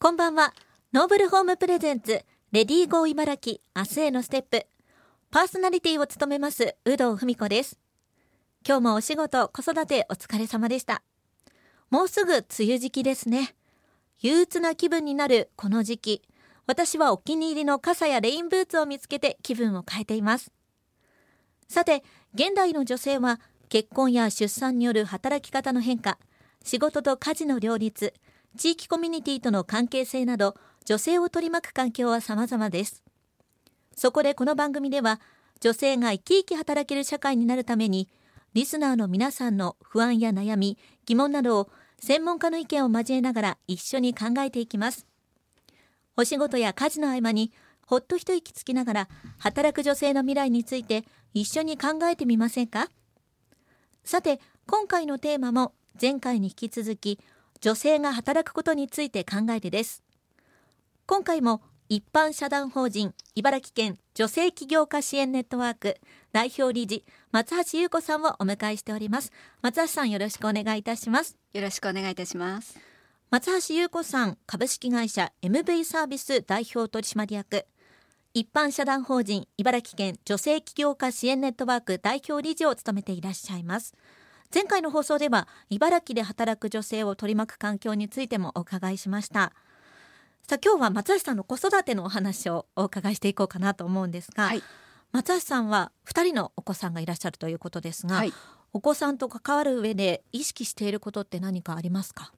こんばんは。ノーブルホーム presents Lady Go 茨城明日へのステップ。パーソナリティを務めます有働文子です。今日もお仕事子育てお疲れ様でした。もうすぐ梅雨時期ですね。憂鬱な気分になるこの時期。私はお気に入りの傘やレインブーツを見つけて気分を変えています。さて現代の女性は結婚や出産による働き方の変化仕事と家事の両立地域コミュニティとの関係性など女性を取り巻く環境は様々です。そこでこの番組では女性が生き生き働ける社会になるためにリスナーの皆さんの不安や悩み疑問などを専門家の意見を交えながら一緒に考えていきます。お仕事や家事の合間にほっと一息つきながら働く女性の未来について一緒に考えてみませんか？さて今回のテーマも前回に引き続き女性が働くことについて考えてです。今回も一般社団法人茨城県女性起業家支援ネットワーク代表理事松橋優子さんをお迎えしております。松橋さんよろしくお願いいたします。よろしくお願いいたします。松橋優子さん株式会社 MV サービス代表取締役。一般社団法人茨城県女性起業家支援ネットワーク代表理事を務めていらっしゃいます前回の放送では茨城で働く女性を取り巻く環境についてもお伺いしました。さあ今日は松橋さんの子育てのお話をお伺いしていこうかなと思うんですが、はい、松橋さんは2人のお子さんがいらっしゃるということですが、はい、お子さんと関わる上で意識していることって何かありますか？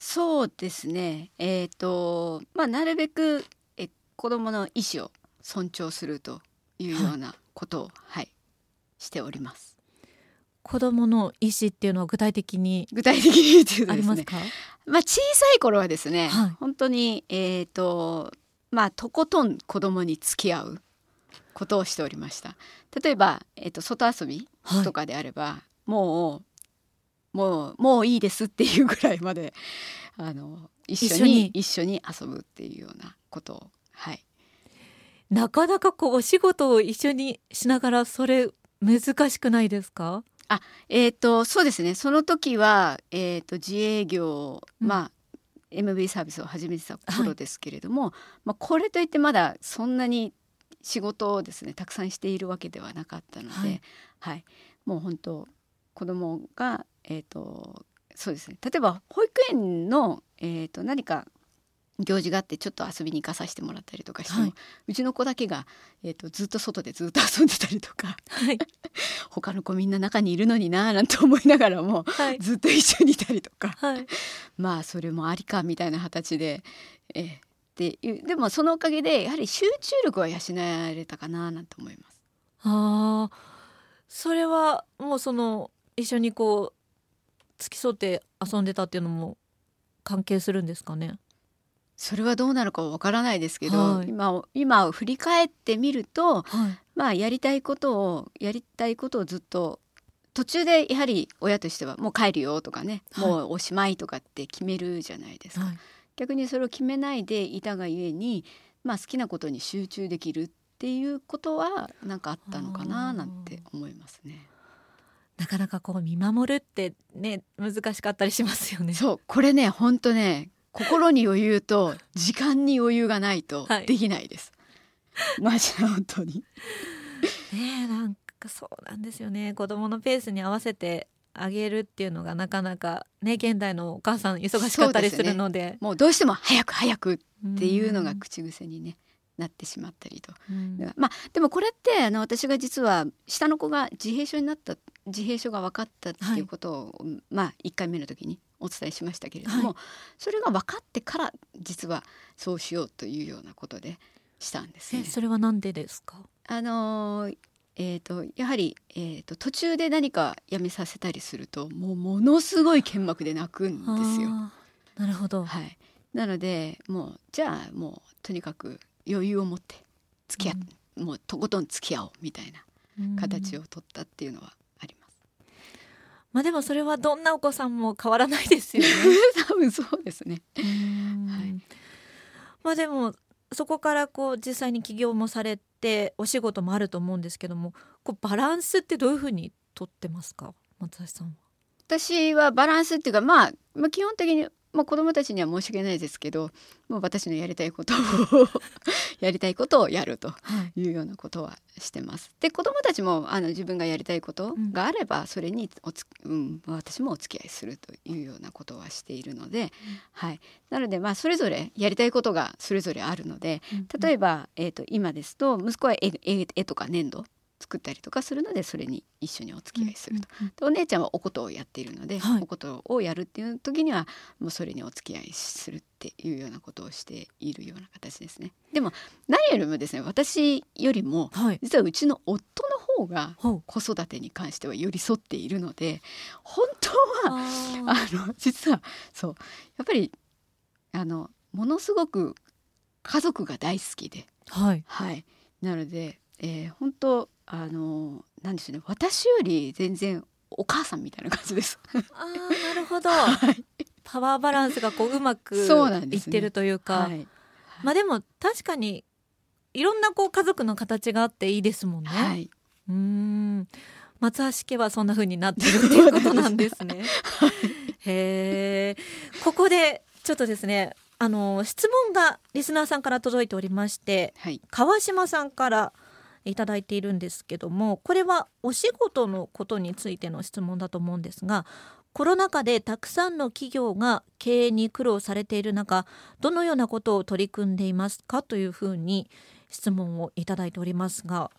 そうですね。えっ、ー、とまあなるべくえ子供の意思を尊重するというようなことを、はい、はい、しております子供の意思っていうのは具体的に具体的に言うとですね。まあ小さい頃はですね、はい、本当にえっ、ー、とまあとことん子供に付き合うことをしておりました。例えば、えーと、外遊びとかであれば、はい、もうもうもういいですっていうぐらいまであの一緒に。一緒に遊ぶっていうようなことをはい。なかなかこうお仕事を一緒にしながらそれ難しくないですか？あえっ、ー、とそうですね。その時は、えーと、自営業、うん、まあ MV サービスを始めてた頃ですけれども、はい、まあ、これといってまだそんなに仕事をですねたくさんしているわけではなかったので、はい、はい、もう本当子供がえっ、ー、とそうですね。例えば保育園の、えーと何か行事があってちょっと遊びに行かさせてもらったりとかしても、はい、うちの子だけが、えーと、ずっと外でずっと遊んでたりとか、はい、他の子みんな中にいるのにななんて思いながらも、はい、ずっと一緒にいたりとか、まあそれもありかみたいな形で、えー、ででもそのおかげでやはり集中力は養えれたかななんて思います。あそれはもうその一緒にこう付き添って遊んでたっていうのも関係するんですかね？それはどうなるかわからないですけど、はい、今今振り返ってみると、はい、まあやりたいことをやりたいことをずっと途中でやはり親としてはもう帰るよとかね、はい、もうおしまいとかって決めるじゃないですか、逆にそれを決めないでいたがゆえに、まあ、好きなことに集中できるっていうことはなんかあったのかななんて思いますね。なかなかこう見守るってね難しかったりしますよね。そうこれね本当ね心に余裕と時間に余裕がないとできないです。はい、マジで本当に。ねなんかそうなんですよね。子供のペースに合わせてあげるっていうのがなかなかね現代のお母さん忙しかったりするので、ね、もうどうしても早く早くっていうのが口癖にねなってしまったりと、まあでもこれってあの私が実は下の子が自閉症になった自閉症が分かったっていうことを、はい、まあ1回目の時にお伝えしましたけれども、はい、それが分かってから実はそうしようというようなことでしたんですね。それは何でですか？あのえーと、やはり、えーと、途中で何かやめさせたりするともうものすごい剣幕で泣くんですよ。なるほど、はい、なのでもうじゃあもうとにかく余裕を持って付き合っ、うん、もうとことん付き合おうみたいな形を取ったっていうのはまあでもそれはどんなお子さんも変わらないですよね。多分そうですね。はい、まあでもそこからこう実際に起業もされてお仕事もあると思うんですけどもこうバランスってどういうふうにとってますか？松橋さんは。私はバランスっていうか、まあ、まあ基本的にまあ、子どもたちには申し訳ないですけどもう私のやりたいことを やりたいことをやるとい。うようなことはしてます。で子どもたちもあの自分がやりたいことがあればそれにおつ、うん、私もお付き合いするというようなことはしているので、うん、はい、なのでまあそれぞれやりたいことがそれぞれあるので例えば、えーと、今ですと息子は絵絵とか粘土作ったりとかするのでそれに一緒にお付き合いすると、お姉ちゃんはお琴をやっているので、はい、お琴をやるっていう時にはもうそれにお付き合いするっていうようなことをしているような形ですね。でも何よりもですね私よりも、実はうちの夫の方が子育てに関しては寄り添っているので本当はあの実はそうやっぱりあのものすごく家族が大好きで、はい、はい、なので、えー、本当あのなんですね。私より全然お母さんみたいな感じです。あなるほど、はい、パワーバランスがこううまくいってるというか、ねはい、まあでも確かにいろんなこう家族の形があっていいですもんね。はい、うん。松橋家はそんな風になってるっていうことなんですね。へえここでちょっとですねあの質問がリスナーさんから届いておりまして、はい、川島さんからいただいているんですけどもこれはお仕事のことについての質問だと思うんですがコロナ禍でたくさんの企業が経営に苦労されている中どのようなことを取り組んでいますかというふうに質問をいただいておりますが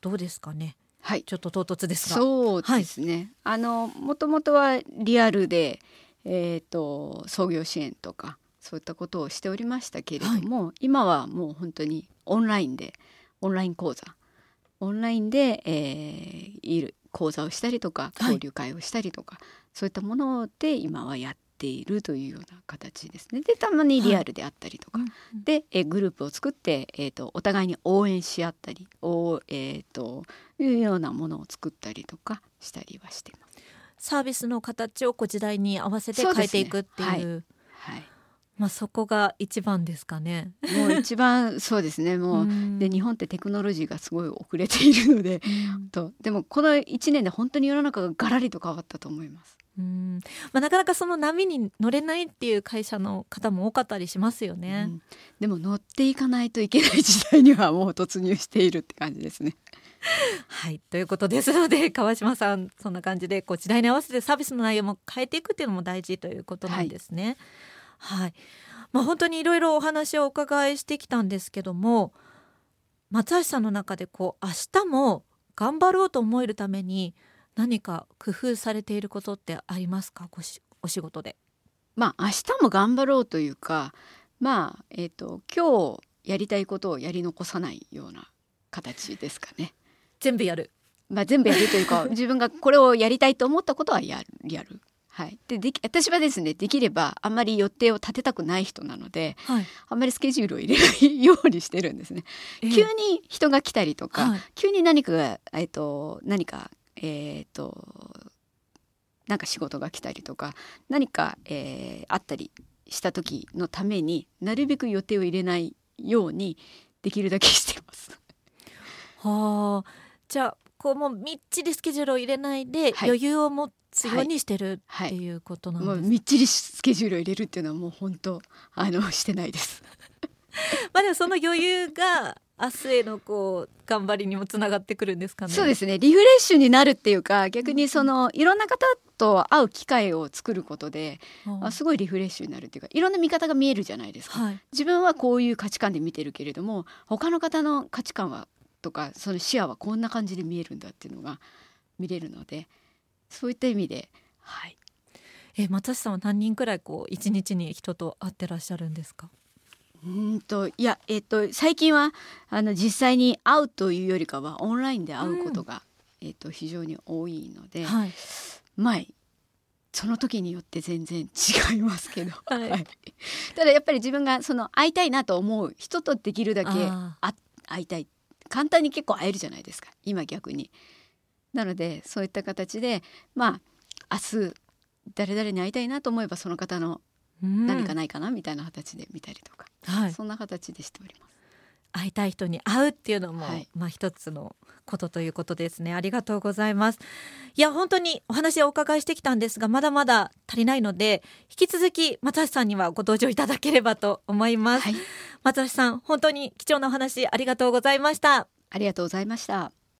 どうですかね？はい、ちょっと唐突ですが。そうですね、はい、あのもともとはリアルで、えーと、創業支援とかそういったことをしておりましたけれども、はい、今はもう本当にオンラインでオンライン講座オンラインで、えー、いる講座をしたりとか交流会をしたりとか、はい、そういったもので今はやっているというような形ですね。でたまにリアルであったりとか、はい、で、えグループを作って、えーと、お互いに応援し合ったりお、えーと、というようなものを作ったりとかしたりはしてます。サービスの形をこう時代に合わせて変えていくっていう。うね、はい、はいまあ、そこが一番ですかね。もう一番そうですねもうで日本ってテクノロジーがすごい遅れているので、とでもこの1年で本当に世の中がガラリと変わったと思います。うんまあ、なかなかその波に乗れないっていう会社の方も多かったりしますよね、うん、でも乗っていかないといけない時代にはもう突入しているって感じですね。はいということですので川島さんそんな感じでこう時代に合わせてサービスの内容も変えていくっていうのも大事ということなんですね。はいはい。まあ、本当にいろいろお話をお伺いしてきたんですけども松橋さんの中でこう明日も頑張ろうと思えるために何か工夫されていることってありますか？お仕事で。まあ明日も頑張ろうというかまあえっ、ー、と今日やりたいことをやり残さないような形ですかね。全部やる。まあ全部やるというか 自分がこれをやりたいと思ったことはやるやる。はい、でで私はですねできればあんまり予定を立てたくない人なので、はい、あんまりスケジュールを入れないようにしてるんですね。えー、急に人が来たりとか、はい、急に何かが、えーと、何かえっ、ー、となんか仕事が来たりとか何か、えー、あったりした時のためになるべく予定を入れないようにできるだけしてます。はあ。じゃあこうもうみっちりスケジュールを入れないで、余裕を持つようにしてるっていうことなんです、はいはい、みっちりスケジュールを入れるっていうのはもう本当あのしてないです。まあでもその余裕が明日へのこう頑張りにもつながってくるんですかね。そうですね。リフレッシュになるっていうか、逆にそのいろんな方と会う機会を作ることで、あすごいリフレッシュになるっていうか、いろんな見方が見えるじゃないですか。はい、自分はこういう価値観で見てるけれども、他の方の価値観はとかその視野はこんな感じで見えるんだっていうのが見れるのでそういった意味ではい。え松橋さんは何人くらいこう一日に人と会ってらっしゃるんですか？うんといやえっ、と最近はあの実際に会うというよりかはオンラインで会うことが、うん、えっ、と非常に多いので、はい、まあその時によって全然違いますけど、はい、ただやっぱり自分がその会いたいなと思う人とできるだけ会いたい簡単に結構会えるじゃないですか。今逆に。なのでそういった形でまあ明日誰々に会いたいなと思えばその方の何かないかなみたいな形で見たりとか、うんはい、そんな形でしております。会いたい人に会うっていうのも、はい、まあ一つのことということですね。ありがとうございます。いや本当にお話をお伺いしてきたんですがまだまだ足りないので引き続き松橋さんにはご登場いただければと思います、はい、松橋さん本当に貴重なお話ありがとうございました。ありがとうございました。